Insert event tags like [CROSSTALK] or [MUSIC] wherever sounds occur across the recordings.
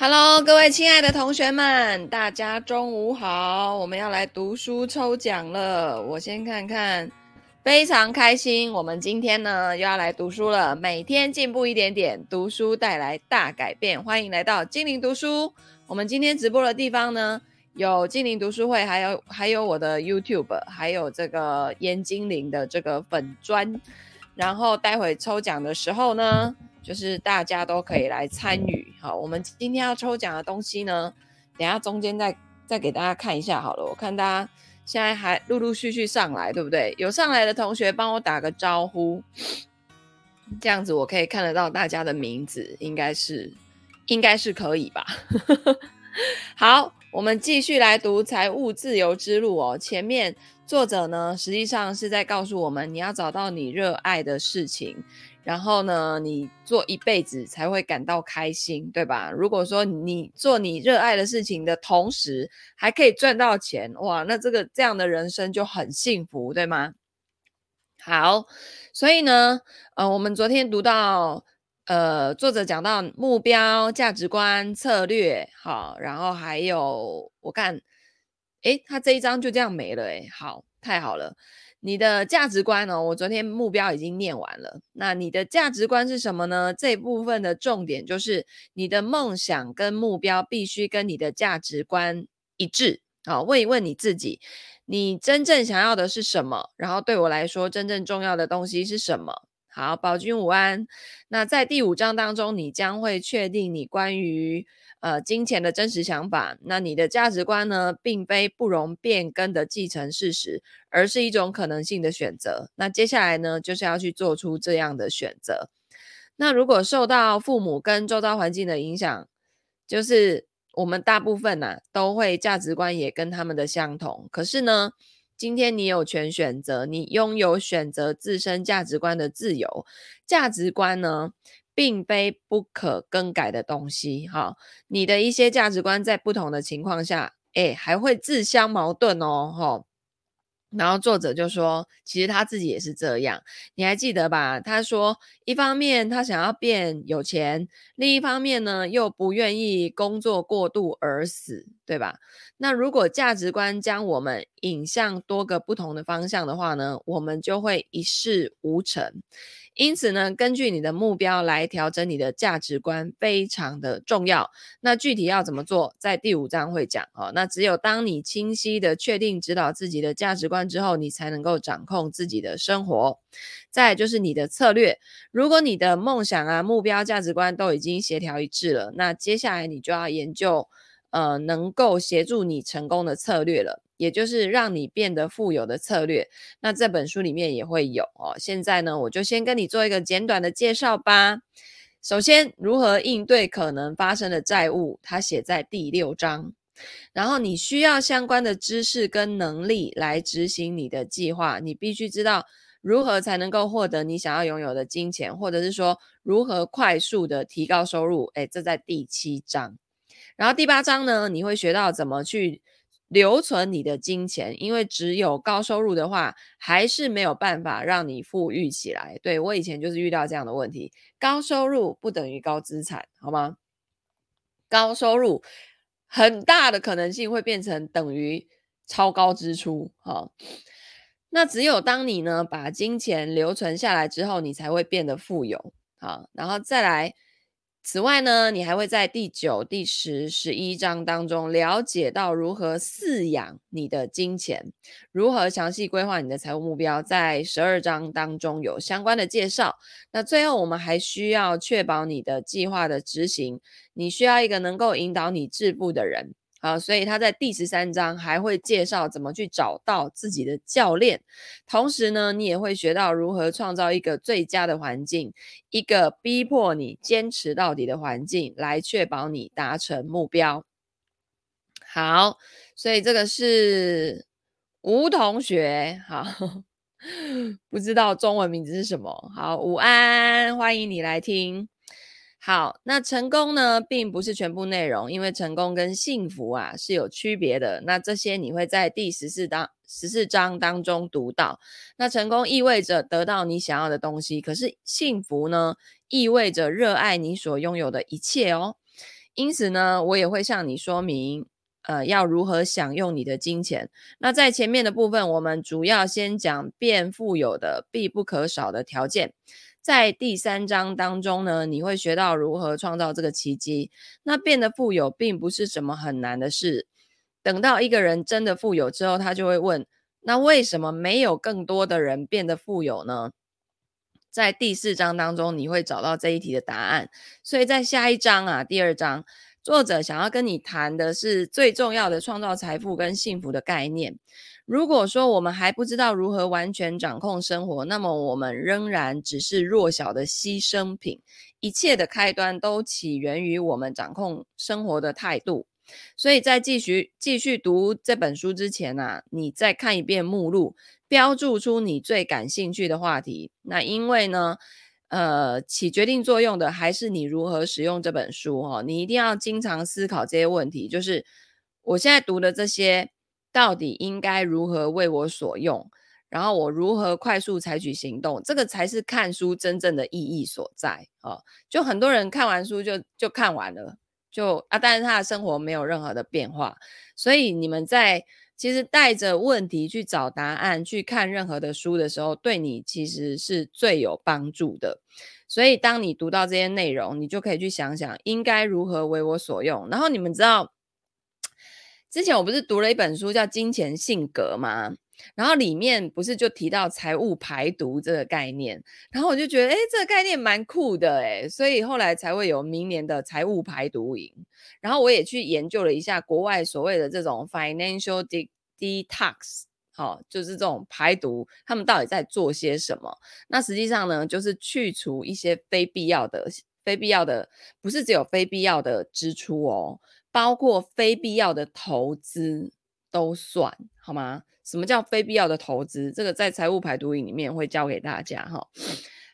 Hello，各位亲爱的同学们，大家中午好！我们要来读书抽奖了。我先看看，非常开心。我们今天呢又要来读书了，每天进步一点点，读书带来大改变。欢迎来到精灵读书。我们今天直播的地方呢，有精灵读书会，还有还有我的 YouTube，还有这个颜精灵的这个粉砖。然后待会抽奖的时候呢，就是大家都可以来参与，好，我们今天要抽奖的东西呢，等下中间再再给大家看一下好了。我看大家现在还陆陆续续上来，对不对？有上来的同学帮我打个招呼，这样子我可以看得到大家的名字，应该是应该是可以吧？[LAUGHS] 好，我们继续来读《财务自由之路》哦。前面作者呢，实际上是在告诉我们，你要找到你热爱的事情。然后呢，你做一辈子才会感到开心，对吧？如果说你做你热爱的事情的同时还可以赚到钱，哇，那这个这样的人生就很幸福，对吗？好，所以呢，呃，我们昨天读到，呃，作者讲到目标、价值观、策略，好，然后还有我看，诶，他这一章就这样没了，诶，好，太好了。你的价值观呢？我昨天目标已经念完了。那你的价值观是什么呢？这部分的重点就是你的梦想跟目标必须跟你的价值观一致。好，问一问你自己，你真正想要的是什么？然后对我来说，真正重要的东西是什么？好，宝君午安。那在第五章当中，你将会确定你关于。呃，金钱的真实想法，那你的价值观呢，并非不容变更的既成事实，而是一种可能性的选择。那接下来呢，就是要去做出这样的选择。那如果受到父母跟周遭环境的影响，就是我们大部分呐、啊、都会价值观也跟他们的相同。可是呢，今天你有权选择，你拥有选择自身价值观的自由。价值观呢，并非不可更改的东西，哈，你的一些价值观在不同的情况下，诶，还会自相矛盾哦，哈。然后作者就说，其实他自己也是这样，你还记得吧？他说，一方面他想要变有钱，另一方面呢，又不愿意工作过度而死，对吧？那如果价值观将我们引向多个不同的方向的话呢，我们就会一事无成。因此呢，根据你的目标来调整你的价值观非常的重要。那具体要怎么做，在第五章会讲哦。那只有当你清晰的确定指导自己的价值观之后，你才能够掌控自己的生活。再就是你的策略。如果你的梦想啊、目标、价值观都已经协调一致了，那接下来你就要研究，呃，能够协助你成功的策略了。也就是让你变得富有的策略，那这本书里面也会有哦。现在呢，我就先跟你做一个简短的介绍吧。首先，如何应对可能发生的债务，它写在第六章。然后，你需要相关的知识跟能力来执行你的计划。你必须知道如何才能够获得你想要拥有的金钱，或者是说如何快速的提高收入。诶，这在第七章。然后第八章呢，你会学到怎么去。留存你的金钱，因为只有高收入的话，还是没有办法让你富裕起来。对，我以前就是遇到这样的问题，高收入不等于高资产，好吗？高收入很大的可能性会变成等于超高支出。哈，那只有当你呢把金钱留存下来之后，你才会变得富有。好，然后再来。此外呢，你还会在第九、第十、十一章当中了解到如何饲养你的金钱，如何详细规划你的财务目标，在十二章当中有相关的介绍。那最后，我们还需要确保你的计划的执行，你需要一个能够引导你致富的人。好，所以他在第十三章还会介绍怎么去找到自己的教练，同时呢，你也会学到如何创造一个最佳的环境，一个逼迫你坚持到底的环境，来确保你达成目标。好，所以这个是吴同学，好，[LAUGHS] 不知道中文名字是什么？好，午安，欢迎你来听。好，那成功呢，并不是全部内容，因为成功跟幸福啊是有区别的。那这些你会在第十四章十四章当中读到。那成功意味着得到你想要的东西，可是幸福呢，意味着热爱你所拥有的一切哦。因此呢，我也会向你说明，呃，要如何享用你的金钱。那在前面的部分，我们主要先讲变富有的必不可少的条件。在第三章当中呢，你会学到如何创造这个奇迹。那变得富有并不是什么很难的事。等到一个人真的富有之后，他就会问：那为什么没有更多的人变得富有呢？在第四章当中，你会找到这一题的答案。所以在下一章啊，第二章，作者想要跟你谈的是最重要的创造财富跟幸福的概念。如果说我们还不知道如何完全掌控生活，那么我们仍然只是弱小的牺牲品。一切的开端都起源于我们掌控生活的态度。所以在继续继续读这本书之前呢、啊，你再看一遍目录，标注出你最感兴趣的话题。那因为呢，呃，起决定作用的还是你如何使用这本书哦。你一定要经常思考这些问题，就是我现在读的这些。到底应该如何为我所用？然后我如何快速采取行动？这个才是看书真正的意义所在哦。就很多人看完书就就看完了，就啊，但是他的生活没有任何的变化。所以你们在其实带着问题去找答案，去看任何的书的时候，对你其实是最有帮助的。所以当你读到这些内容，你就可以去想想应该如何为我所用。然后你们知道。之前我不是读了一本书叫《金钱性格》吗？然后里面不是就提到财务排毒这个概念，然后我就觉得，哎，这个概念蛮酷的，哎，所以后来才会有明年的财务排毒营。然后我也去研究了一下国外所谓的这种 financial detox，好，就是这种排毒，他们到底在做些什么？那实际上呢，就是去除一些非必要的、非必要的，不是只有非必要的支出哦。包括非必要的投资都算，好吗？什么叫非必要的投资？这个在财务排毒营里面会教给大家哈。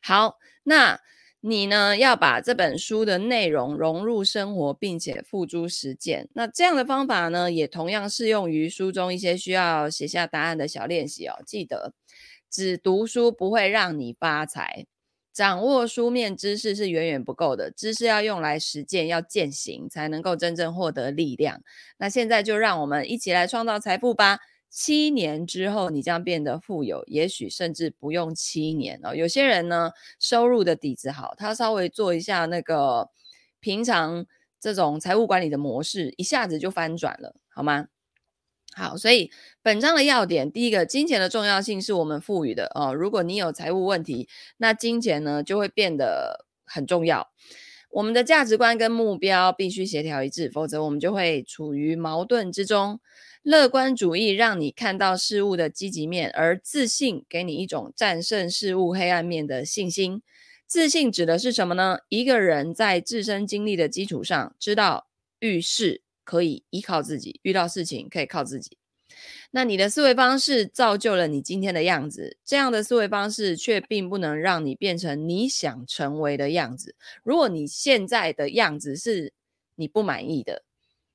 好，那你呢，要把这本书的内容融入生活，并且付诸实践。那这样的方法呢，也同样适用于书中一些需要写下答案的小练习哦。记得，只读书不会让你发财。掌握书面知识是远远不够的，知识要用来实践，要践行，才能够真正获得力量。那现在就让我们一起来创造财富吧！七年之后，你将变得富有，也许甚至不用七年哦。有些人呢，收入的底子好，他稍微做一下那个平常这种财务管理的模式，一下子就翻转了，好吗？好，所以本章的要点，第一个，金钱的重要性是我们赋予的哦。如果你有财务问题，那金钱呢就会变得很重要。我们的价值观跟目标必须协调一致，否则我们就会处于矛盾之中。乐观主义让你看到事物的积极面，而自信给你一种战胜事物黑暗面的信心。自信指的是什么呢？一个人在自身经历的基础上，知道遇事。可以依靠自己，遇到事情可以靠自己。那你的思维方式造就了你今天的样子，这样的思维方式却并不能让你变成你想成为的样子。如果你现在的样子是你不满意的，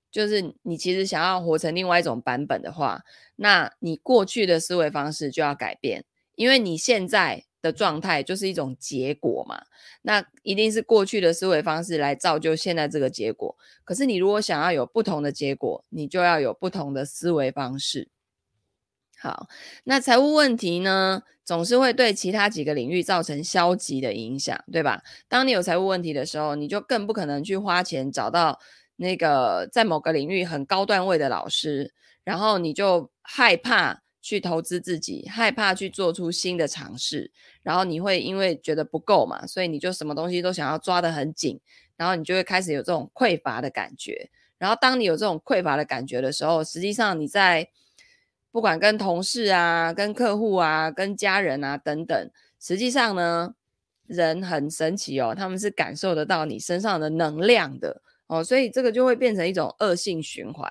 就是你其实想要活成另外一种版本的话，那你过去的思维方式就要改变，因为你现在。的状态就是一种结果嘛，那一定是过去的思维方式来造就现在这个结果。可是你如果想要有不同的结果，你就要有不同的思维方式。好，那财务问题呢，总是会对其他几个领域造成消极的影响，对吧？当你有财务问题的时候，你就更不可能去花钱找到那个在某个领域很高段位的老师，然后你就害怕。去投资自己，害怕去做出新的尝试，然后你会因为觉得不够嘛，所以你就什么东西都想要抓得很紧，然后你就会开始有这种匮乏的感觉。然后当你有这种匮乏的感觉的时候，实际上你在不管跟同事啊、跟客户啊、跟家人啊等等，实际上呢，人很神奇哦，他们是感受得到你身上的能量的哦，所以这个就会变成一种恶性循环。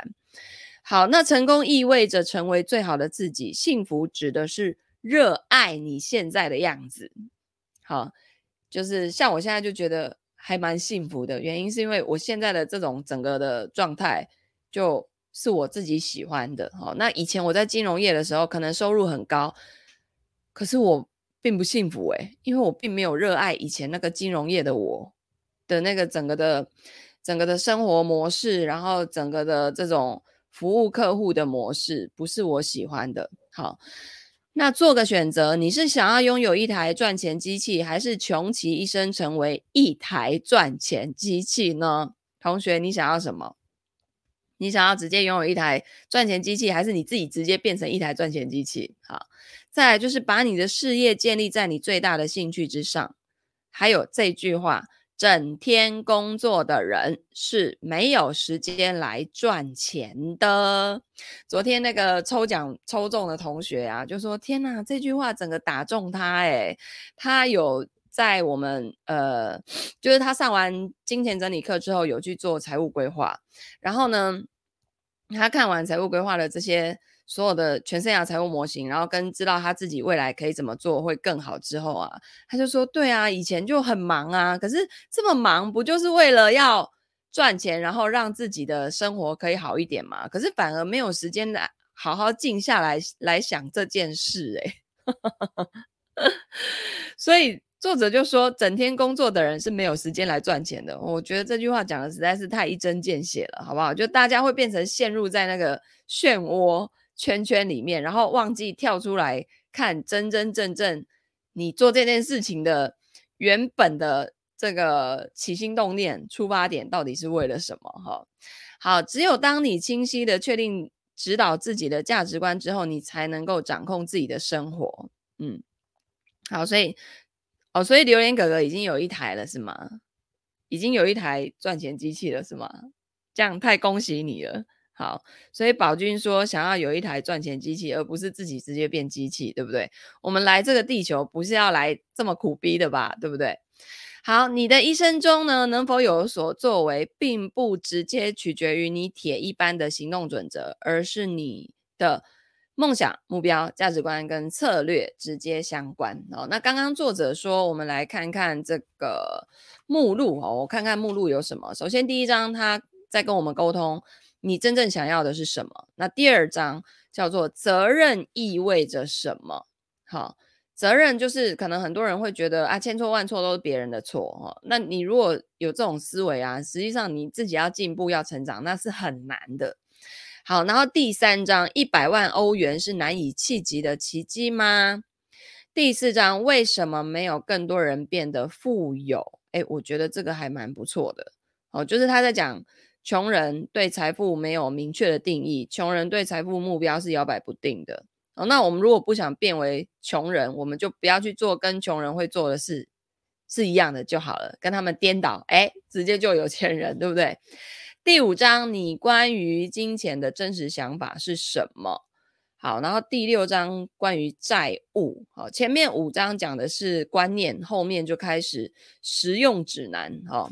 好，那成功意味着成为最好的自己，幸福指的是热爱你现在的样子。好，就是像我现在就觉得还蛮幸福的，原因是因为我现在的这种整个的状态就是我自己喜欢的。好，那以前我在金融业的时候，可能收入很高，可是我并不幸福诶，因为我并没有热爱以前那个金融业的我的那个整个的整个的生活模式，然后整个的这种服务客户的模式，不是我喜欢的。好，那做个选择，你是想要拥有一台赚钱机器，还是穷其一生成为一台赚钱机器呢？同学，你想要什么？你想要直接拥有一台赚钱机器，还是你自己直接变成一台赚钱机器？好，再来就是把你的事业建立在你最大的兴趣之上。还有这句话：整天工作的人是没有时间来赚钱的。昨天那个抽奖抽中的同学啊，就说：“天哪，这句话整个打中他诶，他有。”在我们呃，就是他上完金钱整理课之后，有去做财务规划。然后呢，他看完财务规划的这些所有的全生涯财务模型，然后跟知道他自己未来可以怎么做会更好之后啊，他就说：“对啊，以前就很忙啊，可是这么忙不就是为了要赚钱，然后让自己的生活可以好一点嘛？可是反而没有时间来好好静下来来想这件事，诶。[LAUGHS] 所以。作者就说，整天工作的人是没有时间来赚钱的。我觉得这句话讲的实在是太一针见血了，好不好？就大家会变成陷入在那个漩涡圈圈里面，然后忘记跳出来看真真正正你做这件事情的原本的这个起心动念、出发点到底是为了什么？哈，好，只有当你清晰的确定指导自己的价值观之后，你才能够掌控自己的生活。嗯，好，所以。哦，所以榴莲哥哥已经有一台了，是吗？已经有一台赚钱机器了，是吗？这样太恭喜你了。好，所以宝君说想要有一台赚钱机器，而不是自己直接变机器，对不对？我们来这个地球不是要来这么苦逼的吧？对不对？好，你的一生中呢，能否有所作为，并不直接取决于你铁一般的行动准则，而是你的。梦想、目标、价值观跟策略直接相关哦。那刚刚作者说，我们来看看这个目录哦。我看看目录有什么。首先，第一章他在跟我们沟通，你真正想要的是什么。那第二章叫做责任意味着什么？好，责任就是可能很多人会觉得啊，千错万错都是别人的错哦。那你如果有这种思维啊，实际上你自己要进步、要成长，那是很难的。好，然后第三章，一百万欧元是难以企及的奇迹吗？第四章，为什么没有更多人变得富有？诶，我觉得这个还蛮不错的。哦，就是他在讲穷人对财富没有明确的定义，穷人对财富目标是摇摆不定的。哦，那我们如果不想变为穷人，我们就不要去做跟穷人会做的事是一样的就好了，跟他们颠倒，诶，直接就有钱人，对不对？第五章，你关于金钱的真实想法是什么？好，然后第六章关于债务。好，前面五章讲的是观念，后面就开始实用指南。好，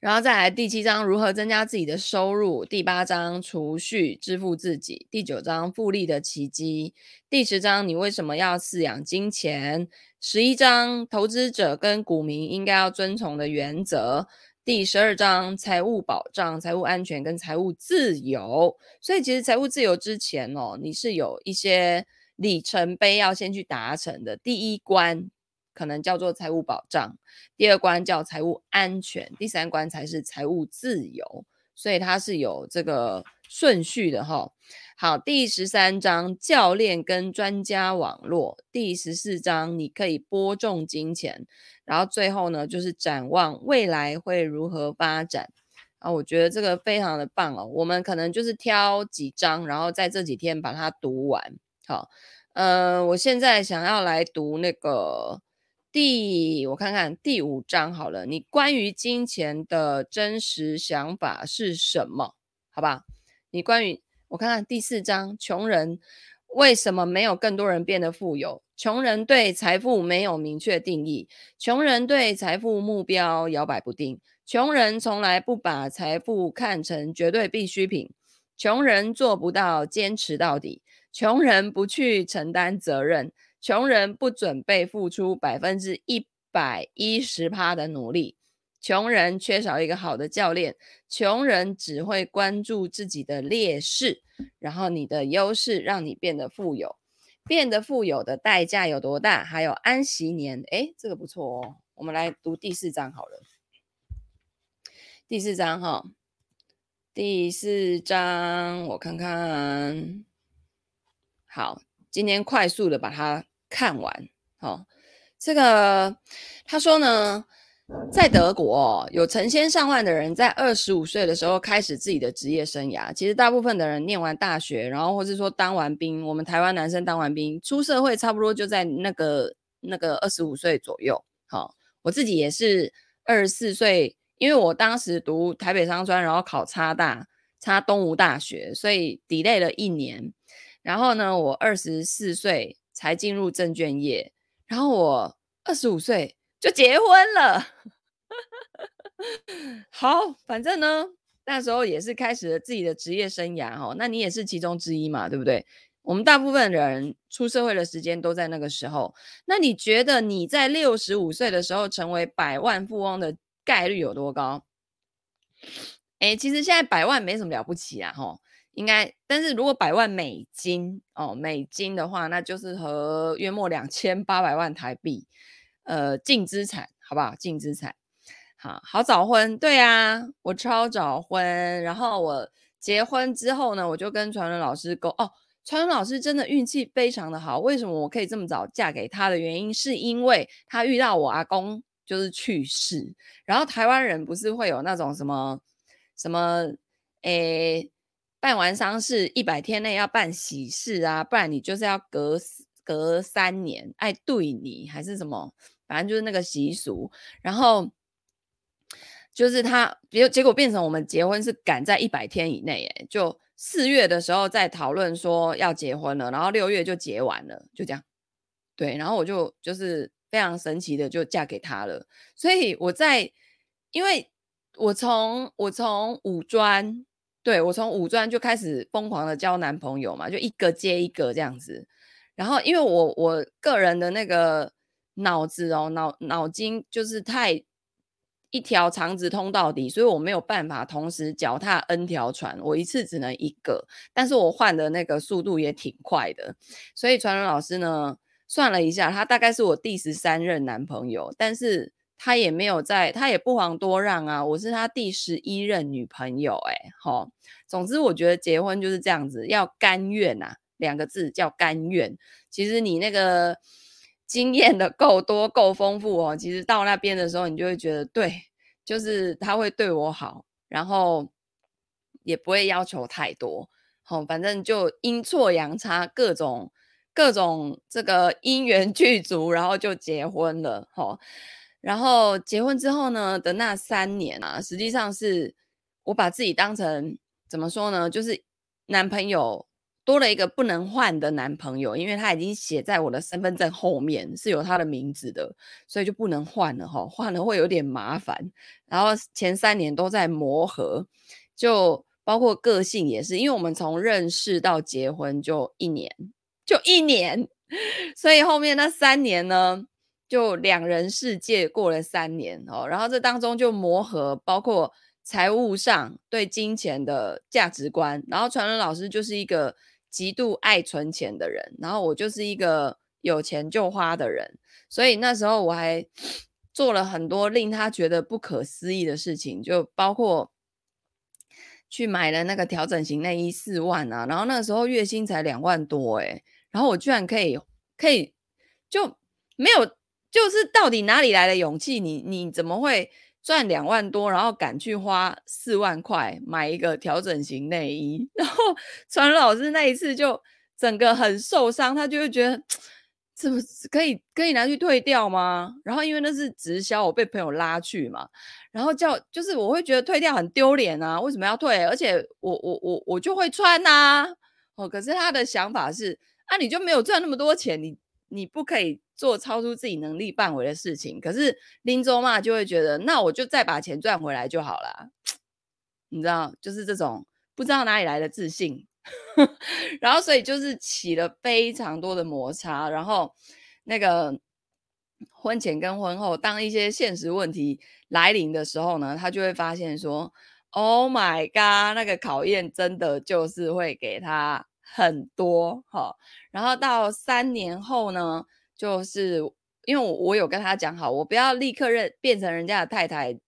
然后再来第七章如何增加自己的收入。第八章储蓄支付自己。第九章复利的奇迹。第十章你为什么要饲养金钱？十一章投资者跟股民应该要遵从的原则。第十二章财务保障、财务安全跟财务自由，所以其实财务自由之前哦，你是有一些里程碑要先去达成的。第一关可能叫做财务保障，第二关叫财务安全，第三关才是财务自由，所以它是有这个顺序的哈。好，第十三章教练跟专家网络，第十四章你可以播种金钱。然后最后呢，就是展望未来会如何发展啊？我觉得这个非常的棒哦。我们可能就是挑几章，然后在这几天把它读完。好，呃，我现在想要来读那个第，我看看第五章好了。你关于金钱的真实想法是什么？好吧？你关于我看看第四章，穷人为什么没有更多人变得富有？穷人对财富没有明确定义，穷人对财富目标摇摆不定，穷人从来不把财富看成绝对必需品，穷人做不到坚持到底，穷人不去承担责任，穷人不准备付出百分之一百一十趴的努力，穷人缺少一个好的教练，穷人只会关注自己的劣势，然后你的优势让你变得富有。变得富有的代价有多大？还有安息年，诶，这个不错哦。我们来读第四章好了。第四章哈，第四章我看看，好，今天快速的把它看完。好，这个他说呢。在德国，有成千上万的人在二十五岁的时候开始自己的职业生涯。其实大部分的人念完大学，然后或是说当完兵，我们台湾男生当完兵出社会，差不多就在那个那个二十五岁左右。好，我自己也是二十四岁，因为我当时读台北商专，然后考差大，插东吴大学，所以 delay 了一年。然后呢，我二十四岁才进入证券业，然后我二十五岁。就结婚了，[LAUGHS] 好，反正呢，那时候也是开始了自己的职业生涯哈。那你也是其中之一嘛，对不对？我们大部分人出社会的时间都在那个时候。那你觉得你在六十五岁的时候成为百万富翁的概率有多高？哎，其实现在百万没什么了不起啊，哈，应该。但是如果百万美金哦，美金的话，那就是和约莫两千八百万台币。呃，净资产好不好？净资产，好好早婚，对啊，我超早婚。然后我结婚之后呢，我就跟传伦老师沟哦，传伦老师真的运气非常的好。为什么我可以这么早嫁给他的原因，是因为他遇到我阿公就是去世。然后台湾人不是会有那种什么什么，诶，办完丧事一百天内要办喜事啊，不然你就是要隔隔三年爱对你还是什么。反正就是那个习俗，然后就是他，结结果变成我们结婚是赶在一百天以内，哎，就四月的时候在讨论说要结婚了，然后六月就结完了，就这样。对，然后我就就是非常神奇的就嫁给他了。所以我在，因为我从我从五专，对，我从五专就开始疯狂的交男朋友嘛，就一个接一个这样子。然后因为我我个人的那个。脑子哦，脑脑筋就是太一条肠子通到底，所以我没有办法同时脚踏 N 条船，我一次只能一个。但是我换的那个速度也挺快的，所以传伦老师呢算了一下，他大概是我第十三任男朋友，但是他也没有在，他也不遑多让啊，我是他第十一任女朋友，欸，哎，齁，总之我觉得结婚就是这样子，要甘愿呐，两个字叫甘愿。其实你那个。经验的够多够丰富哦，其实到那边的时候，你就会觉得对，就是他会对我好，然后也不会要求太多，好，反正就阴错阳差，各种各种这个因缘具足，然后就结婚了，齁，然后结婚之后呢的那三年啊，实际上是我把自己当成怎么说呢，就是男朋友。多了一个不能换的男朋友，因为他已经写在我的身份证后面是有他的名字的，所以就不能换了哈，换了会有点麻烦。然后前三年都在磨合，就包括个性也是，因为我们从认识到结婚就一年，就一年，[LAUGHS] 所以后面那三年呢，就两人世界过了三年哦。然后这当中就磨合，包括财务上对金钱的价值观。然后传伦老师就是一个。极度爱存钱的人，然后我就是一个有钱就花的人，所以那时候我还 [SNIFFS] 做了很多令他觉得不可思议的事情，就包括去买了那个调整型内衣四万啊，然后那时候月薪才两万多诶，然后我居然可以可以就没有，就是到底哪里来的勇气？你你怎么会？赚两万多，然后敢去花四万块买一个调整型内衣，[LAUGHS] 然后传老师那一次就整个很受伤，他就会觉得怎么可以可以拿去退掉吗？然后因为那是直销，我被朋友拉去嘛，然后叫就是我会觉得退掉很丢脸啊，为什么要退？而且我我我我就会穿呐、啊，哦，可是他的想法是啊，你就没有赚那么多钱，你你不可以。做超出自己能力范围的事情，可是林州嘛就会觉得，那我就再把钱赚回来就好了。你知道，就是这种不知道哪里来的自信，[LAUGHS] 然后所以就是起了非常多的摩擦。然后那个婚前跟婚后，当一些现实问题来临的时候呢，他就会发现说：“Oh my god，那个考验真的就是会给他很多。”哈，然后到三年后呢？就是因为我我有跟他讲好，我不要立刻认变成人家的太太，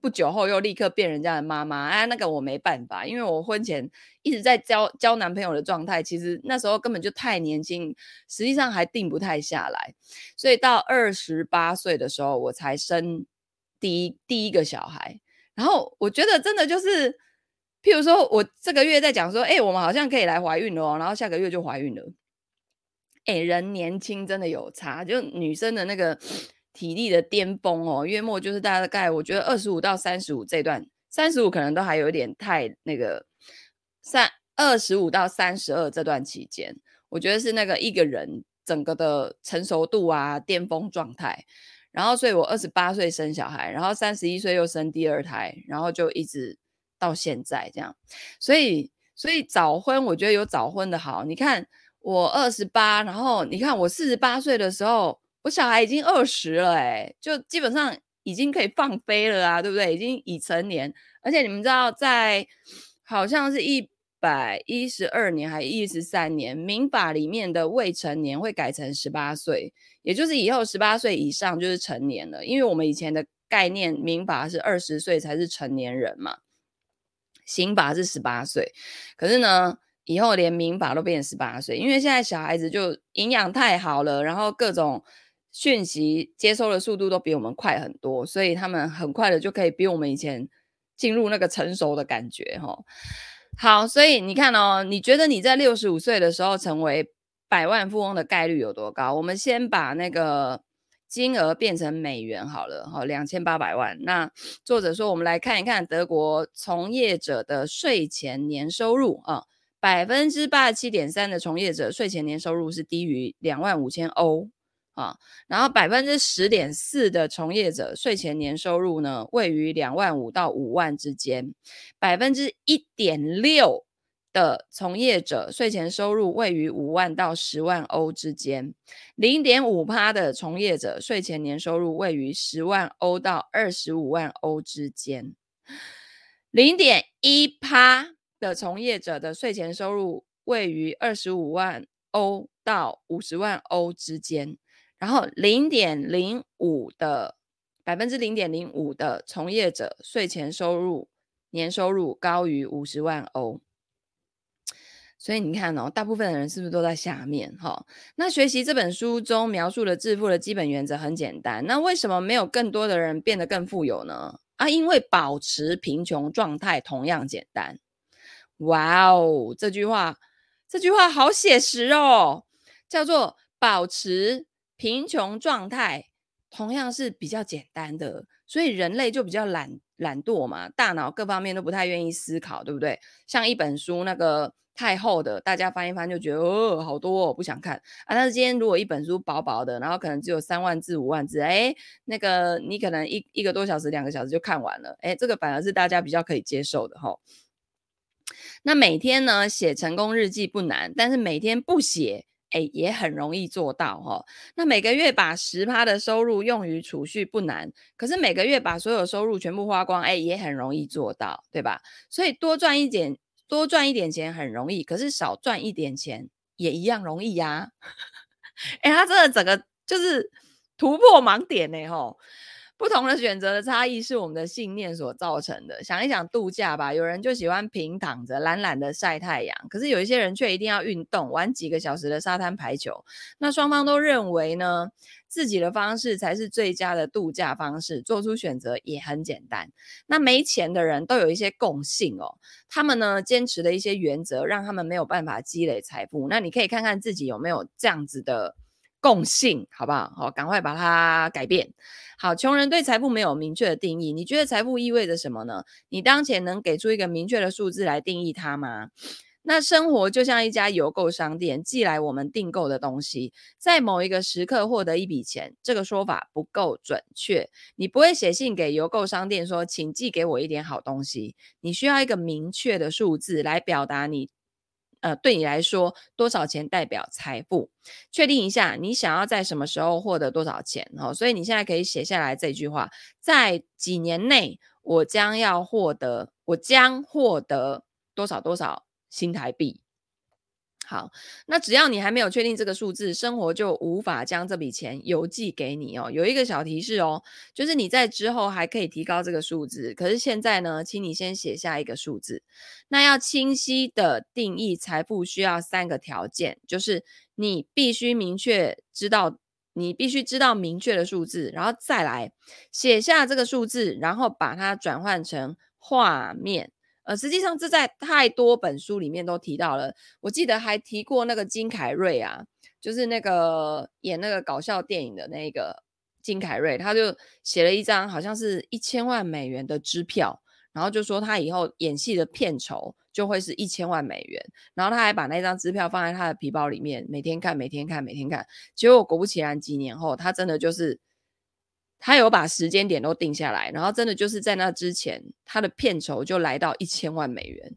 不久后又立刻变人家的妈妈，哎，那个我没办法，因为我婚前一直在交交男朋友的状态，其实那时候根本就太年轻，实际上还定不太下来，所以到二十八岁的时候我才生第一第一个小孩，然后我觉得真的就是，譬如说我这个月在讲说，哎，我们好像可以来怀孕了哦，然后下个月就怀孕了，哎，人年轻真的有差，就女生的那个。体力的巅峰哦，约莫就是大概我觉得二十五到三十五这段，三十五可能都还有点太那个，三二十五到三十二这段期间，我觉得是那个一个人整个的成熟度啊，巅峰状态。然后，所以我二十八岁生小孩，然后三十一岁又生第二胎，然后就一直到现在这样。所以，所以早婚我觉得有早婚的好。你看我二十八，然后你看我四十八岁的时候。我小孩已经二十了，哎，就基本上已经可以放飞了啊，对不对？已经已成年，而且你们知道，在好像是一百一十二年还一十三年，民法里面的未成年会改成十八岁，也就是以后十八岁以上就是成年了。因为我们以前的概念，民法是二十岁才是成年人嘛，刑法是十八岁，可是呢，以后连民法都变十八岁，因为现在小孩子就营养太好了，然后各种。讯息接收的速度都比我们快很多，所以他们很快的就可以比我们以前进入那个成熟的感觉齁。好，所以你看哦，你觉得你在六十五岁的时候成为百万富翁的概率有多高？我们先把那个金额变成美元好了，齁，两千八百万。那作者说，我们来看一看德国从业者的税前年收入啊，百分之八十七点三的从业者税前年收入是低于两万五千欧。啊，然后百分之十点四的从业者税前年收入呢，位于两万五到五万之间；百分之一点六的从业者税前收入位于五万到十万欧之间；零点五趴的从业者税前年收入位于十万欧到二十五万欧之间；零点一趴的从业者的税前收入位于二十五万欧到五十万欧之间。然后零点零五的百分之零点零五的从业者税前收入年收入高于五十万欧，所以你看哦，大部分的人是不是都在下面哈、哦？那学习这本书中描述的致富的基本原则很简单，那为什么没有更多的人变得更富有呢？啊，因为保持贫穷状态同样简单。哇哦，这句话这句话好写实哦，叫做保持。贫穷状态同样是比较简单的，所以人类就比较懒懒惰嘛，大脑各方面都不太愿意思考，对不对？像一本书那个太厚的，大家翻一翻就觉得哦，好多哦，不想看啊。但是今天如果一本书薄薄的，然后可能只有三万字、五万字，哎，那个你可能一一个多小时、两个小时就看完了，哎，这个反而是大家比较可以接受的齁。那每天呢，写成功日记不难，但是每天不写。哎，也很容易做到哈、那每个月把十趴的收入用于储蓄不难，可是每个月把所有收入全部花光，哎，也很容易做到，对吧？所以多赚一点，多赚一点钱很容易，可是少赚一点钱也一样容易呀、啊。[LAUGHS] 哎，他真的整个就是突破盲点呢，吼。不同的选择的差异是我们的信念所造成的。想一想度假吧，有人就喜欢平躺着懒懒的晒太阳，可是有一些人却一定要运动，玩几个小时的沙滩排球。那双方都认为呢，自己的方式才是最佳的度假方式，做出选择也很简单。那没钱的人都有一些共性哦，他们呢坚持的一些原则，让他们没有办法积累财富。那你可以看看自己有没有这样子的。共性，好不好？好，赶快把它改变。好，穷人对财富没有明确的定义。你觉得财富意味着什么呢？你当前能给出一个明确的数字来定义它吗？那生活就像一家邮购商店，寄来我们订购的东西，在某一个时刻获得一笔钱，这个说法不够准确。你不会写信给邮购商店说，请寄给我一点好东西。你需要一个明确的数字来表达你。呃，对你来说，多少钱代表财富？确定一下，你想要在什么时候获得多少钱？哦，所以你现在可以写下来这句话：在几年内，我将要获得，我将获得多少多少新台币。好，那只要你还没有确定这个数字，生活就无法将这笔钱邮寄给你哦。有一个小提示哦，就是你在之后还可以提高这个数字，可是现在呢，请你先写下一个数字。那要清晰的定义财富，需要三个条件，就是你必须明确知道，你必须知道明确的数字，然后再来写下这个数字，然后把它转换成画面。呃，实际上这在太多本书里面都提到了。我记得还提过那个金凯瑞啊，就是那个演那个搞笑电影的那个金凯瑞，他就写了一张好像是一千万美元的支票，然后就说他以后演戏的片酬就会是一千万美元，然后他还把那张支票放在他的皮包里面，每天看，每天看，每天看。结果果不其然，几年后他真的就是。他有把时间点都定下来，然后真的就是在那之前，他的片酬就来到一千万美元。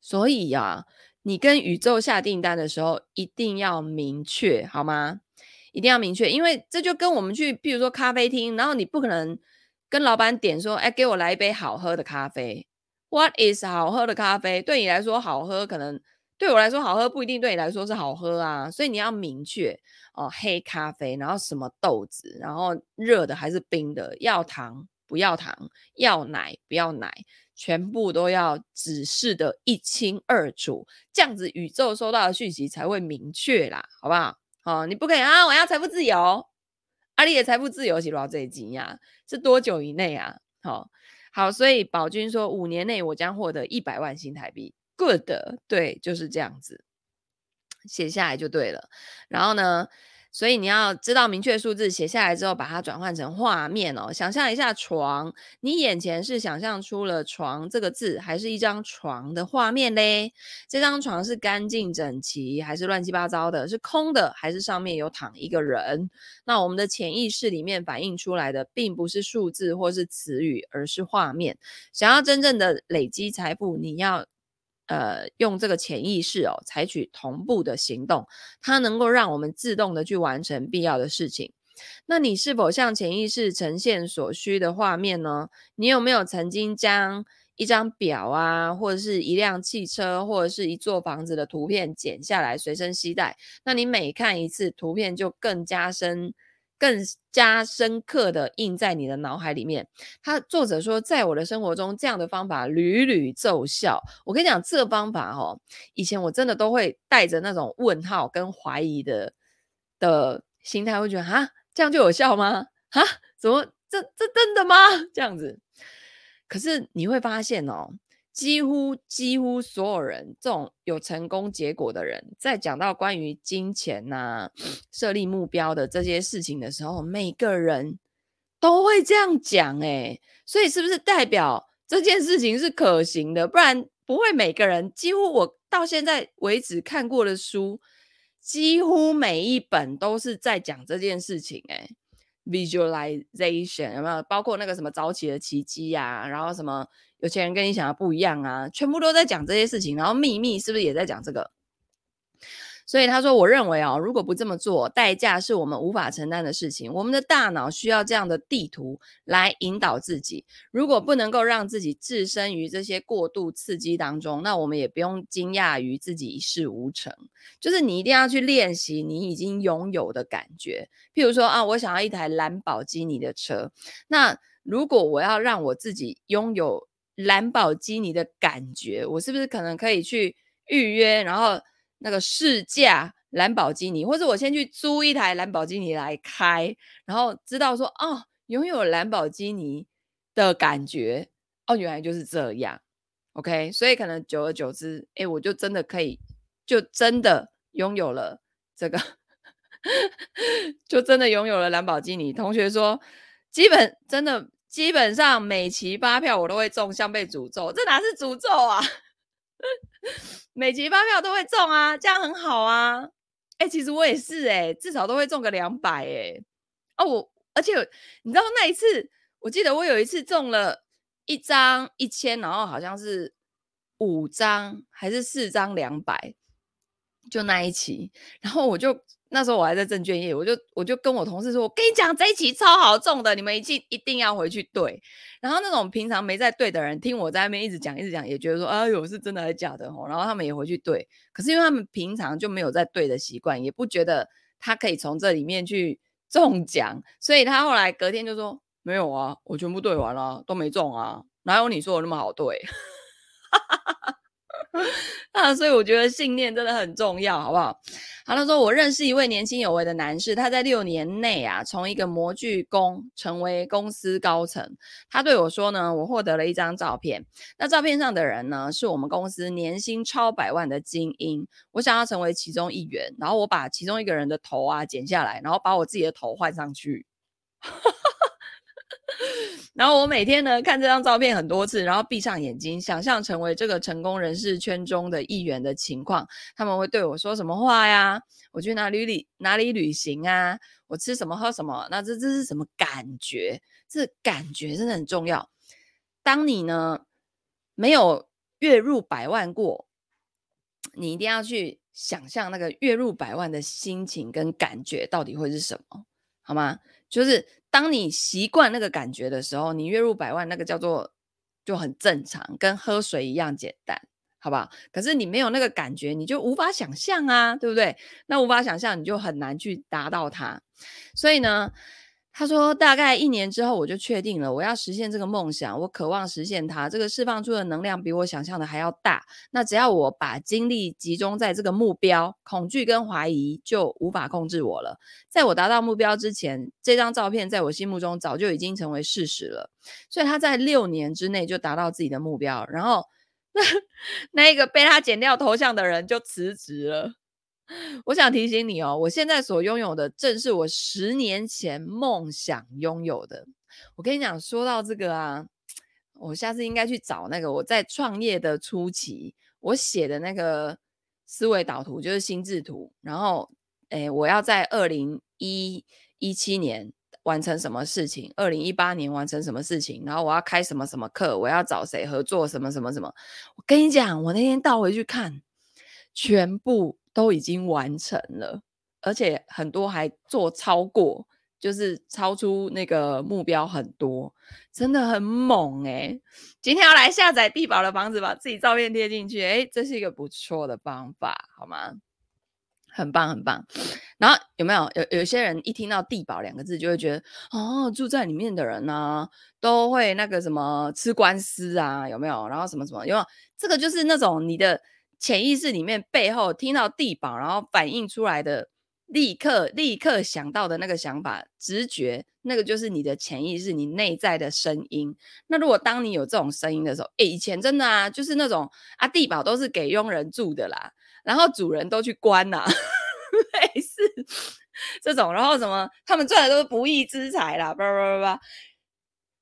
所以呀、啊，你跟宇宙下订单的时候，一定要明确，好吗？一定要明确，因为这就跟我们去，比如说咖啡厅，然后你不可能跟老板点说：“哎，给我来一杯好喝的咖啡。” What is 好喝的咖啡？对你来说好喝，可能。对我来说好喝不一定对你来说是好喝啊，所以你要明确哦，黑咖啡，然后什么豆子，然后热的还是冰的，要糖不要糖，要奶不要奶，全部都要指示的一清二楚，这样子宇宙收到的讯息才会明确啦，好不好？哦，你不可以啊，我要财富自由，阿里的财富自由是多少这一集呀？是多久以内啊？好、好，所以宝君说五年内我将获得一百万新台币。Good，对，就是这样子，写下来就对了。然后呢，所以你要知道明确数字，写下来之后把它转换成画面哦。想象一下床，你眼前是想象出了“床”这个字，还是一张床的画面嘞？这张床是干净整齐，还是乱七八糟的？是空的，还是上面有躺一个人？那我们的潜意识里面反映出来的，并不是数字或是词语，而是画面。想要真正的累积财富，你要。呃，用这个潜意识哦，采取同步的行动，它能够让我们自动的去完成必要的事情。那你是否向潜意识呈现所需的画面呢？你有没有曾经将一张表啊，或者是一辆汽车，或者是一座房子的图片剪下来随身携带？那你每看一次图片，就更加深。更加深刻的印在你的脑海里面。他作者说，在我的生活中，这样的方法屡屡奏效。我跟你讲，这方法哦，以前我真的都会带着那种问号跟怀疑的的心态，会觉得啊，这样就有效吗？啊，怎么这这真的吗？[LAUGHS] 这样子。可是你会发现哦。几乎几乎所有人，这种有成功结果的人，在讲到关于金钱呐、啊、[SNIFFS] 设立目标的这些事情的时候，每个人都会这样讲诶，所以是不是代表这件事情是可行的？不然不会每个人。几乎我到现在为止看过的书，几乎每一本都是在讲这件事情诶。Visualization 有没有？包括那个什么早起的奇迹呀、啊，然后什么有钱人跟你想的不一样啊，全部都在讲这些事情。然后秘密是不是也在讲这个？所以他说：“我认为啊，如果不这么做，代价是我们无法承担的事情。我们的大脑需要这样的地图来引导自己。如果不能够让自己置身于这些过度刺激当中，那我们也不用惊讶于自己一事无成。就是你一定要去练习你已经拥有的感觉。譬如说啊，我想要一台兰博基尼的车。那如果我要让我自己拥有兰博基尼的感觉，我是不是可能可以去预约，然后？”那个试驾兰博基尼，或者我先去租一台兰博基尼来开，然后知道说哦，拥有兰博基尼的感觉哦，原来就是这样，OK，所以可能久而久之，哎，我就真的可以，就真的拥有了这个，[LAUGHS] 就真的拥有了兰博基尼。同学说，基本真的基本上每期发票我都会中，像被诅咒，这哪是诅咒啊？[LAUGHS] 每期发票都会中啊，这样很好啊。哎、其实我也是哎、至少都会中个两百哎。哦，我而且你知道那一次，我记得我有一次中了一张一千，然后好像是五张还是四张两百，就那一期，然后我就那时候我还在证券业，我就我就跟我同事说：“我跟你讲，这一期超好中的，你们一定一定要回去对。”然后那种平常没在对的人，听我在那边一直讲一直讲，也觉得说：“哎呦，是真的还是假的？”然后他们也回去对，可是因为他们平常就没有在对的习惯，也不觉得他可以从这里面去中奖，所以他后来隔天就说：“没有啊，我全部对完了，都没中啊，哪有你说的那么好对？” [LAUGHS] 啊，所以我觉得信念真的很重要，好不好？好，他说我认识一位年轻有为的男士，他在六年内啊，从一个模具工成为公司高层。他对我说呢，我获得了一张照片，那照片上的人呢，是我们公司年薪超百万的精英。我想要成为其中一员，然后我把其中一个人的头啊剪下来，然后把我自己的头换上去。[LAUGHS] 然后我每天呢看这张照片很多次，然后闭上眼睛，想象成为这个成功人士圈中的一员的情况，他们会对我说什么话呀？我去哪里旅哪里旅行啊？我吃什么喝什么？那这这是什么感觉？这感觉真的很重要。当你呢没有月入百万过，你一定要去想象那个月入百万的心情跟感觉到底会是什么，好吗？就是。当你习惯那个感觉的时候，你月入百万，那个叫做就很正常，跟喝水一样简单，好不好？可是你没有那个感觉，你就无法想象啊，对不对？那无法想象，你就很难去达到它。所以呢，他说，大概一年之后，我就确定了，我要实现这个梦想，我渴望实现它。这个释放出的能量比我想象的还要大。那只要我把精力集中在这个目标，恐惧跟怀疑就无法控制我了。在我达到目标之前，这张照片在我心目中早就已经成为事实了。所以他在六年之内就达到自己的目标，然后 [LAUGHS] 那那个被他剪掉头像的人就辞职了。我想提醒你哦，我现在所拥有的正是我十年前梦想拥有的。我跟你讲，说到这个啊，我下次应该去找那个我在创业的初期我写的那个思维导图，就是心智图。然后，诶，我要在二零一七年完成什么事情，二零一八年完成什么事情，然后我要开什么什么课，我要找谁合作，什么什么什么。我跟你讲，我那天倒回去看，全部。都已经完成了，而且很多还做超过，就是超出那个目标很多，真的很猛哎、今天要来下载地堡的房子，把自己照片贴进去，哎，这是一个不错的方法，好吗？很棒，很棒。然后有没有有有些人一听到地堡两个字，就会觉得哦，住在里面的人呢、都会那个什么吃官司啊，有没有？然后什么什么，有没有？这个就是那种你的。潜意识里面背后听到地堡，然后反映出来的，立刻立刻想到的那个想法、直觉，那个就是你的潜意识，你内在的声音。那如果当你有这种声音的时候，诶，以前真的啊，就是那种啊，地堡都是给佣人住的啦，然后主人都去关呐、啊，[LAUGHS] 类似这种，然后什么他们赚的都是不义之财啦，叭叭叭叭。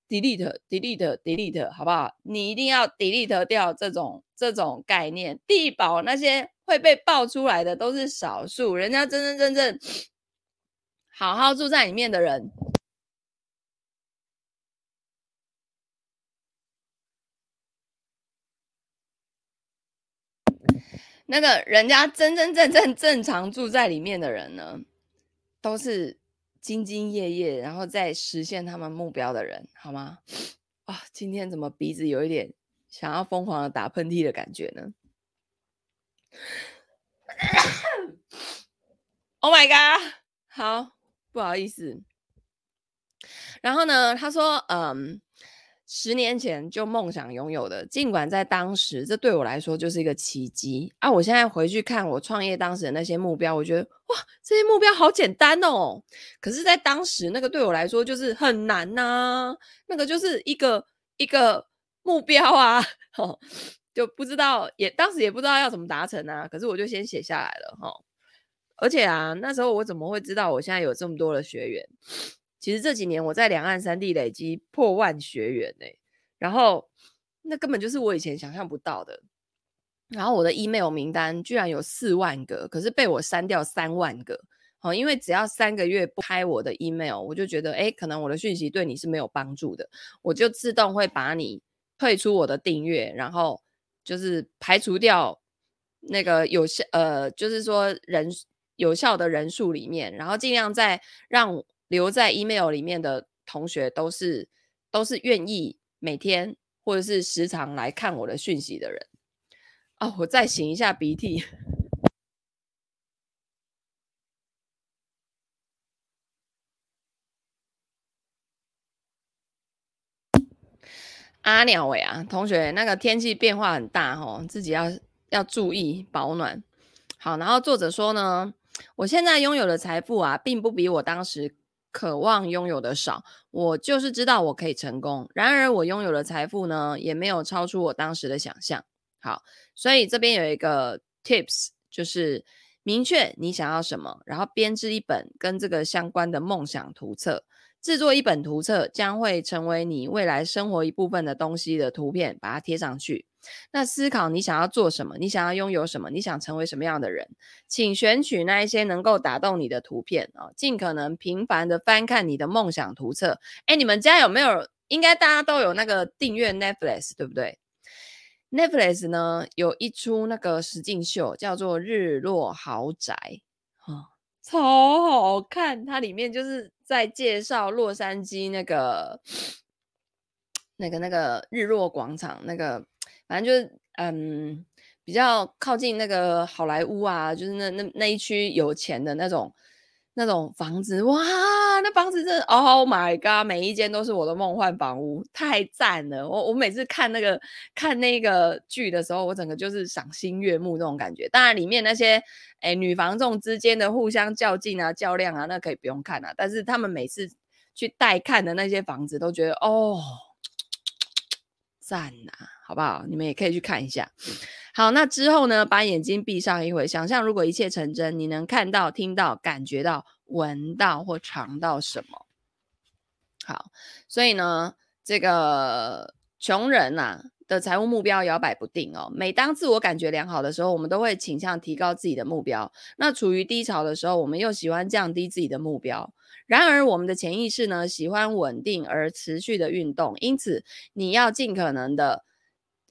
Delete delete delete 好不好？你一定要 delete 掉这种这种概念。地堡那些会被爆出来的都是少数，人家真真正正好好住在里面的人，那个人家真真正正正常住在里面的人呢，都是。兢兢业业，然后再实现他们目标的人，好吗？啊，今天怎么鼻子有一点想要疯狂的打喷嚏的感觉呢？Oh my god！好，不好意思。然后呢，他说，嗯。十年前就梦想拥有的，尽管在当时这对我来说就是一个奇迹啊！我现在回去看我创业当时的那些目标，我觉得哇，这些目标好简单哦。可是，在当时那个对我来说就是很难呐、那个就是一个一个目标啊，吼，就不知道也当时也不知道要怎么达成啊。可是我就先写下来了，吼。而且啊，那时候我怎么会知道我现在有这么多的学员？其实这几年我在两岸三地累积破万学员呢、然后那根本就是我以前想象不到的。然后我的 email 名单居然有四万个，可是被我删掉三万个。好，因为只要三个月不开我的 email，我就觉得诶，可能我的讯息对你是没有帮助的，我就自动会把你退出我的订阅，然后就是排除掉那个有效呃，就是说人有效的人数里面，然后尽量在让留在 email 里面的同学都是都是愿意每天或者是时常来看我的讯息的人。哦，我再擤一下鼻涕。[LAUGHS] 阿鸟伟啊，同学，那个天气变化很大哦，自己要要注意保暖。好，然后作者说呢，我现在拥有的财富啊，并不比我当时渴望拥有的少。我就是知道我可以成功，然而我拥有的财富呢，也没有超出我当时的想象。好，所以这边有一个 tips，就是明确你想要什么，然后编制一本跟这个相关的梦想图册。制作一本图册将会成为你未来生活一部分的东西的图片，把它贴上去。那思考你想要做什么，你想要拥有什么，你想成为什么样的人，请选取那一些能够打动你的图片啊，尽可能频繁的翻看你的梦想图册。哎，你们家有没有？应该大家都有那个订阅 Netflix，对不对？Netflix 呢，有一出那个实境秀叫做《日落豪宅》，啊，超好看，它里面就是。在介绍洛杉矶那个、那个、那个日落广场，那个反正就是嗯，比较靠近那个好莱坞啊，就是那那那一区有钱的那种那种房子，哇，那房子真的，Oh my god，每一间都是我的梦幻房屋，太赞了！我我每次看那个看那个剧的时候，我整个就是赏心悦目那种感觉。当然，里面那些。哎，女房仲之间的互相较劲啊、较量啊，那可以不用看啊。但是他们每次去带看的那些房子，都觉得哦，赞呐，好不好？你们也可以去看一下。好，那之后呢，把眼睛闭上一会，想象如果一切成真，你能看到、听到、感觉到、闻到或尝到什么？好，所以呢，这个穷人呐、啊。的财务目标摇摆不定哦。每当自我感觉良好的时候，我们都会倾向提高自己的目标。那处于低潮的时候，我们又喜欢降低自己的目标。然而，我们的潜意识呢，喜欢稳定而持续的运动。因此，你要尽可能的，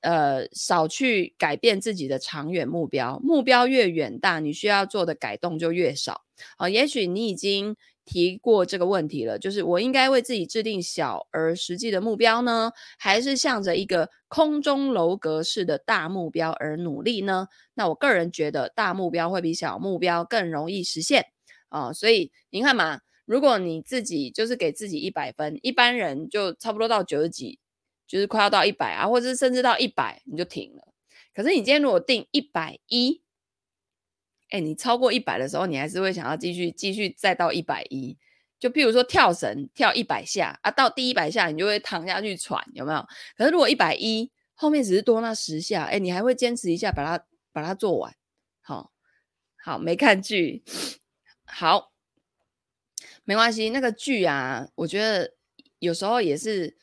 呃，少去改变自己的长远目标。目标越远大，你需要做的改动就越少。啊，也许你已经。提过这个问题了，就是我应该为自己制定小而实际的目标呢，还是向着一个空中楼阁式的大目标而努力呢？那我个人觉得大目标会比小目标更容易实现啊，所以您看嘛，如果你自己就是给自己一百分，一般人就差不多到九十几，就是快要到一百啊，或者是甚至到一百你就停了。可是你今天如果定一百一。哎，你超过一百的时候，你还是会想要继续继续再到一百一。就譬如说跳绳跳一百下啊，到第一百下你就会躺下去喘，有没有？可是如果一百一后面只是多那十下，哎，你还会坚持一下把它把它做完。好，好，没看剧，好，没关系。那个剧啊，我觉得有时候也是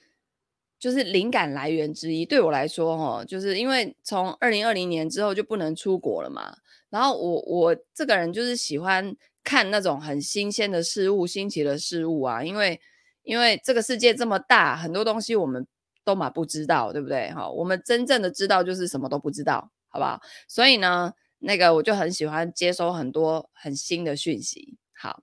就是灵感来源之一。对我来说，哦，就是因为从二零二零年之后就不能出国了嘛。然后我我这个人就是喜欢看那种很新鲜的事物、新奇的事物啊，因为因为这个世界这么大，很多东西我们都嘛不知道，对不对？哈，我们真正的知道就是什么都不知道，好不好？所以呢，那个我就很喜欢接收很多很新的讯息。好，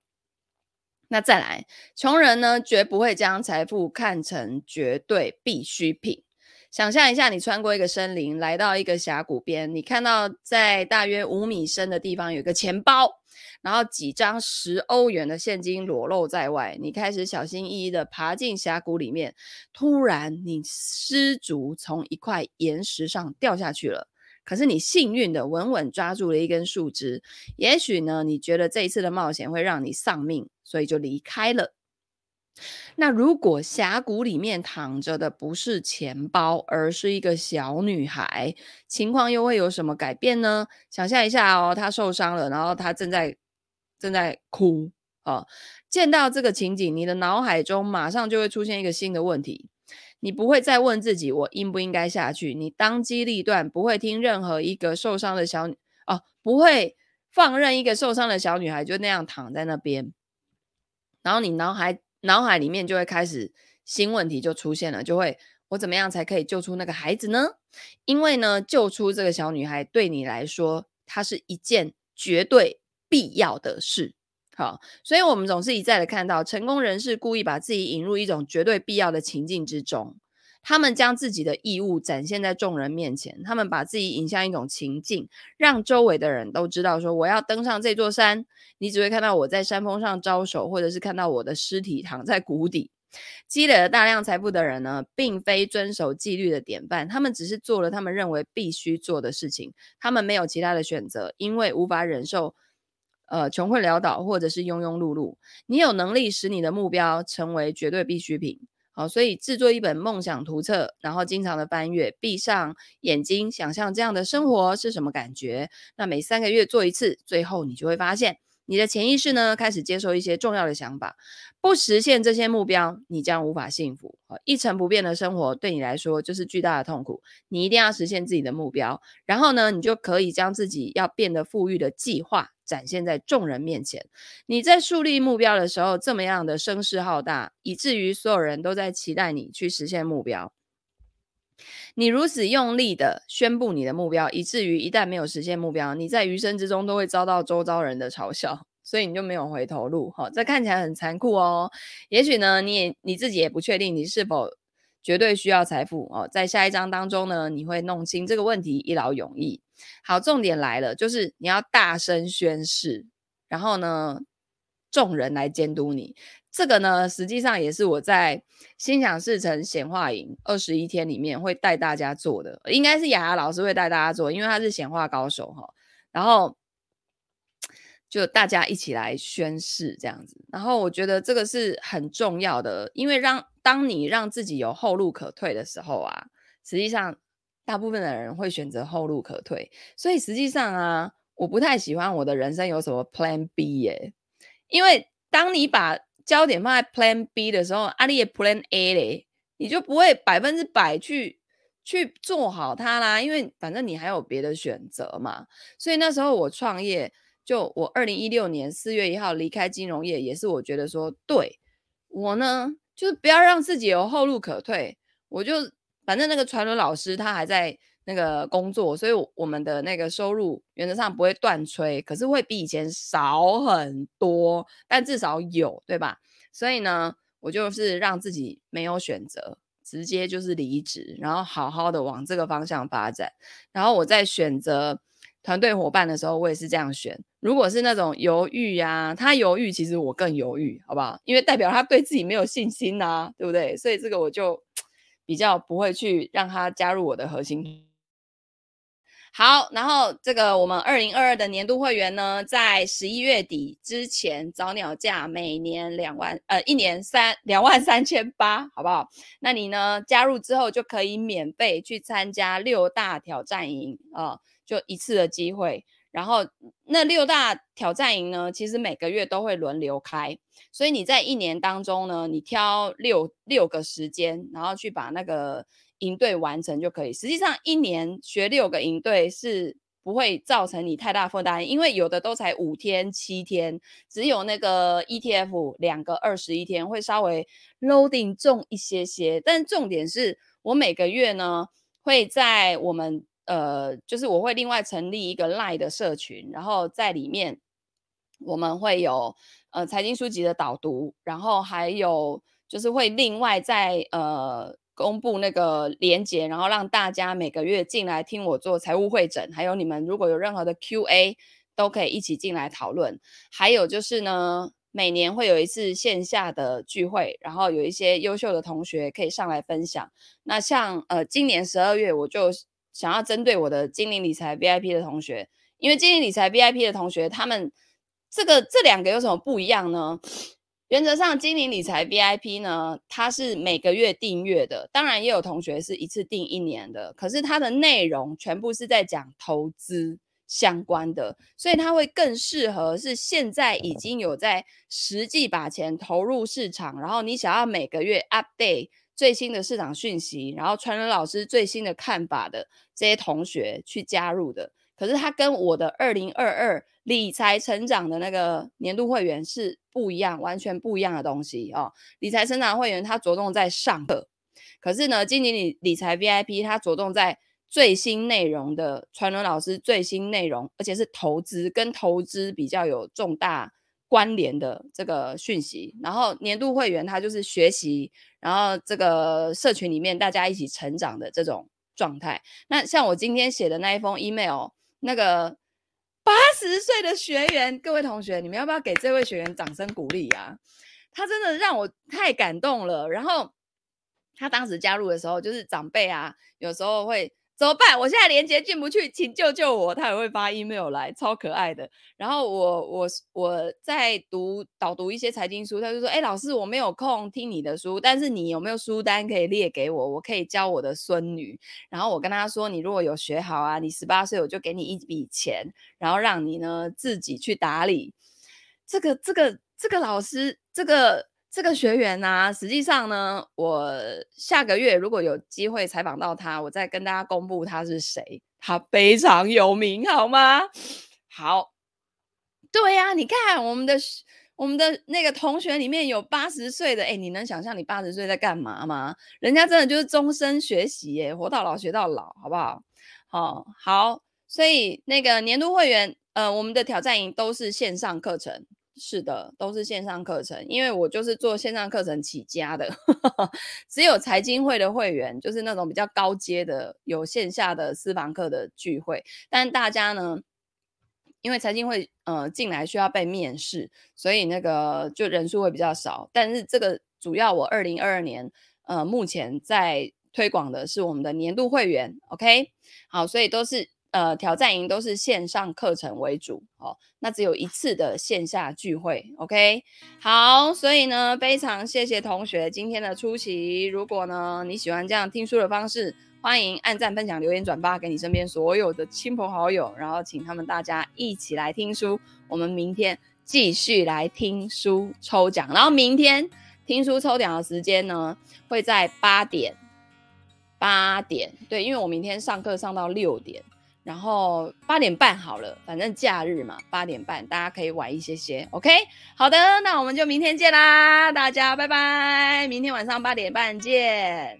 那再来，穷人呢，绝不会将财富看成绝对必需品。想象一下，你穿过一个森林，来到一个峡谷边，你看到在大约五米深的地方有一个钱包，然后几张十欧元的现金裸露在外。你开始小心翼翼地爬进峡谷里面，突然你失足从一块岩石上掉下去了。可是你幸运的稳稳抓住了一根树枝。也许呢，你觉得这一次的冒险会让你丧命，所以就离开了。那如果峡谷里面躺着的不是钱包，而是一个小女孩，情况又会有什么改变呢？想象一下哦，她受伤了，然后她正在正在哭哦。见到这个情景，你的脑海中马上就会出现一个新的问题，你不会再问自己我应不应该下去，你当机立断，不会听任何一个受伤的小女哦，不会放任一个受伤的小女孩就那样躺在那边，然后你脑海。脑海里面就会开始新问题就出现了，就会我怎么样才可以救出那个孩子呢？因为呢，救出这个小女孩对你来说，它是一件绝对必要的事。好，所以我们总是一再的看到成功人士故意把自己引入一种绝对必要的情境之中。他们将自己的义务展现在众人面前，他们把自己引向一种情境，让周围的人都知道说：“我要登上这座山。”你只会看到我在山峰上招手，或者是看到我的尸体躺在谷底。积累了大量财富的人呢，并非遵守纪律的典范，他们只是做了他们认为必须做的事情，他们没有其他的选择，因为无法忍受呃穷困潦倒或者是庸庸碌碌。你有能力使你的目标成为绝对必需品。好，所以制作一本梦想图册，然后经常的翻阅，闭上眼睛，想象这样的生活是什么感觉。那每三个月做一次，最后你就会发现，你的潜意识呢，开始接受一些重要的想法。不实现这些目标，你将无法幸福。一成不变的生活对你来说就是巨大的痛苦。你一定要实现自己的目标，然后呢，你就可以将自己要变得富裕的计划。展现在众人面前。你在树立目标的时候，这么样的声势浩大，以至于所有人都在期待你去实现目标。你如此用力的宣布你的目标，以至于一旦没有实现目标，你在余生之中都会遭到周遭人的嘲笑，所以你就没有回头路。哈，这看起来很残酷哦。也许呢，你也你自己也不确定你是否绝对需要财富哦。在下一章当中呢，你会弄清这个问题，一劳永逸。好，重点来了，就是你要大声宣誓，然后呢，众人来监督你。这个呢，实际上也是我在心想事成显化营二十一天里面会带大家做的，应该是雅雅老师会带大家做，因为他是显化高手哈。然后就大家一起来宣誓这样子，然后我觉得这个是很重要的，因为让当你让自己有后路可退的时候啊，实际上。大部分的人会选择后路可退，所以实际上啊，我不太喜欢我的人生有什么 Plan B 耶，因为当你把焦点放在 Plan B 的时候，阿里也 Plan A 嘞，你就不会百分之百去去做好它啦，因为反正你还有别的选择嘛。所以那时候我创业，就我二零一六年四月一号离开金融业，也是我觉得说，对我呢，就是不要让自己有后路可退，我就。反正那个传轮老师他还在那个工作，所以我们的那个收入原则上不会断炊，可是会比以前少很多，但至少有，对吧？所以呢，我就是让自己没有选择，直接就是离职，然后好好的往这个方向发展。然后我在选择团队伙伴的时候，我也是这样选。如果是那种犹豫呀、他犹豫，其实我更犹豫，好不好？因为代表他对自己没有信心呐、啊，对不对？所以这个我就。比较不会去让他加入我的核心。好，然后这个我们二零二二的年度会员呢，在十一月底之前早鸟价每年两万，呃，一年三两万三千八，好不好？那你呢，加入之后就可以免费去参加六大挑战营啊、就一次的机会。然后那六大挑战营呢，其实每个月都会轮流开，所以你在一年当中呢，你挑六六个时间，然后去把那个营队完成就可以。实际上一年学六个营队是不会造成你太大负担，因为有的都才五天七天，只有那个 ETF 两个二十一天会稍微 loading 重一些些。但重点是我每个月呢会在我们。呃，就是我会另外成立一个 Lie 的社群，然后在里面我们会有呃财经书籍的导读，然后还有就是会另外再呃公布那个连接，然后让大家每个月进来听我做财务会诊，还有你们如果有任何的 QA 都可以一起进来讨论。还有就是呢，每年会有一次线下的聚会，然后有一些优秀的同学可以上来分享。那像呃今年十二月我就。想要针对我的精灵理财 VIP 的同学，因为精灵理财 VIP 的同学，他们这个这两个有什么不一样呢？原则上，精灵理财 VIP 呢，它是每个月订阅的，当然也有同学是一次订一年的，可是它的内容全部是在讲投资相关的，所以它会更适合是现在已经有在实际把钱投入市场，然后你想要每个月 update。最新的市场讯息，然后传人老师最新的看法的这些同学去加入的，可是他跟我的二零二二理财成长的那个年度会员是不一样，完全不一样的东西哦。理财成长会员他着重在上课，可是呢，今年理理财 VIP 他着重在最新内容的传人老师最新内容，而且是投资跟投资比较有重大关联的这个讯息。然后年度会员他就是学习，然后这个社群里面大家一起成长的这种状态。那像我今天写的那一封 email，那个八十岁的学员，各位同学，你们要不要给这位学员掌声鼓励啊？他真的让我太感动了。然后他当时加入的时候，就是长辈啊，有时候会。怎么办？我现在连接进不去，请救救我！他也会发 email 来，超可爱的。然后我我我在读导读一些财经书，他就说：“哎，老师，我没有空听你的书，但是你有没有书单可以列给我？我可以教我的孙女。”然后我跟他说：“你如果有学好啊，你十八岁我就给你一笔钱，然后让你呢自己去打理。”这个这个这个老师这个。这个学员呢、实际上呢，我下个月如果有机会采访到他，我再跟大家公布他是谁。他非常有名，好吗？好，对呀、你看我们的我们的那个同学里面有八十岁的，哎，你能想象你八十岁在干嘛吗？人家真的就是终身学习，耶，活到老学到老，好不好？好，好，所以那个年度会员，呃，我们的挑战营都是线上课程。是的，都是线上课程，因为我就是做线上课程起家的，[LAUGHS] 只有财经会的会员，就是那种比较高阶的，有线下的私房课的聚会。但大家呢，因为财经会呃进来需要被面试，所以那个就人数会比较少。但是这个主要我二零二二年呃目前在推广的是我们的年度会员，OK，好，所以都是。呃，挑战营都是线上课程为主哦，那只有一次的线下聚会，OK。好，所以呢，非常谢谢同学今天的出席。如果呢你喜欢这样听书的方式，欢迎按赞、分享、留言、转发给你身边所有的亲朋好友，然后请他们大家一起来听书。我们明天继续来听书抽奖，然后明天听书抽奖的时间呢会在八点，八点，对，因为我明天上课上到六点。然后八点半好了，反正假日嘛，八点半大家可以晚一些些，OK？好的，那我们就明天见啦，大家拜拜，明天晚上八点半见。